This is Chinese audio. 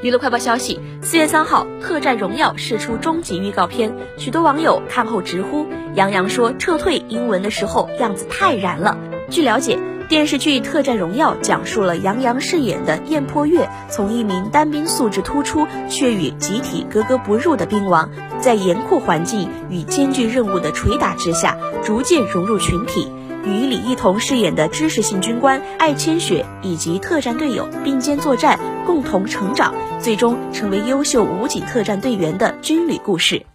娱乐快报消息：四月三号，《特战荣耀》释出终极预告片，许多网友看后直呼杨洋说撤退英文的时候样子太燃了。据了解，电视剧《特战荣耀》讲述了杨洋饰演的燕破月，从一名单兵素质突出却与集体格格不入的兵王，在严酷环境与艰巨任务的捶打之下，逐渐融入群体。与李一桐饰演的知识性军官艾千雪以及特战队友并肩作战，共同成长，最终成为优秀武警特战队员的军旅故事。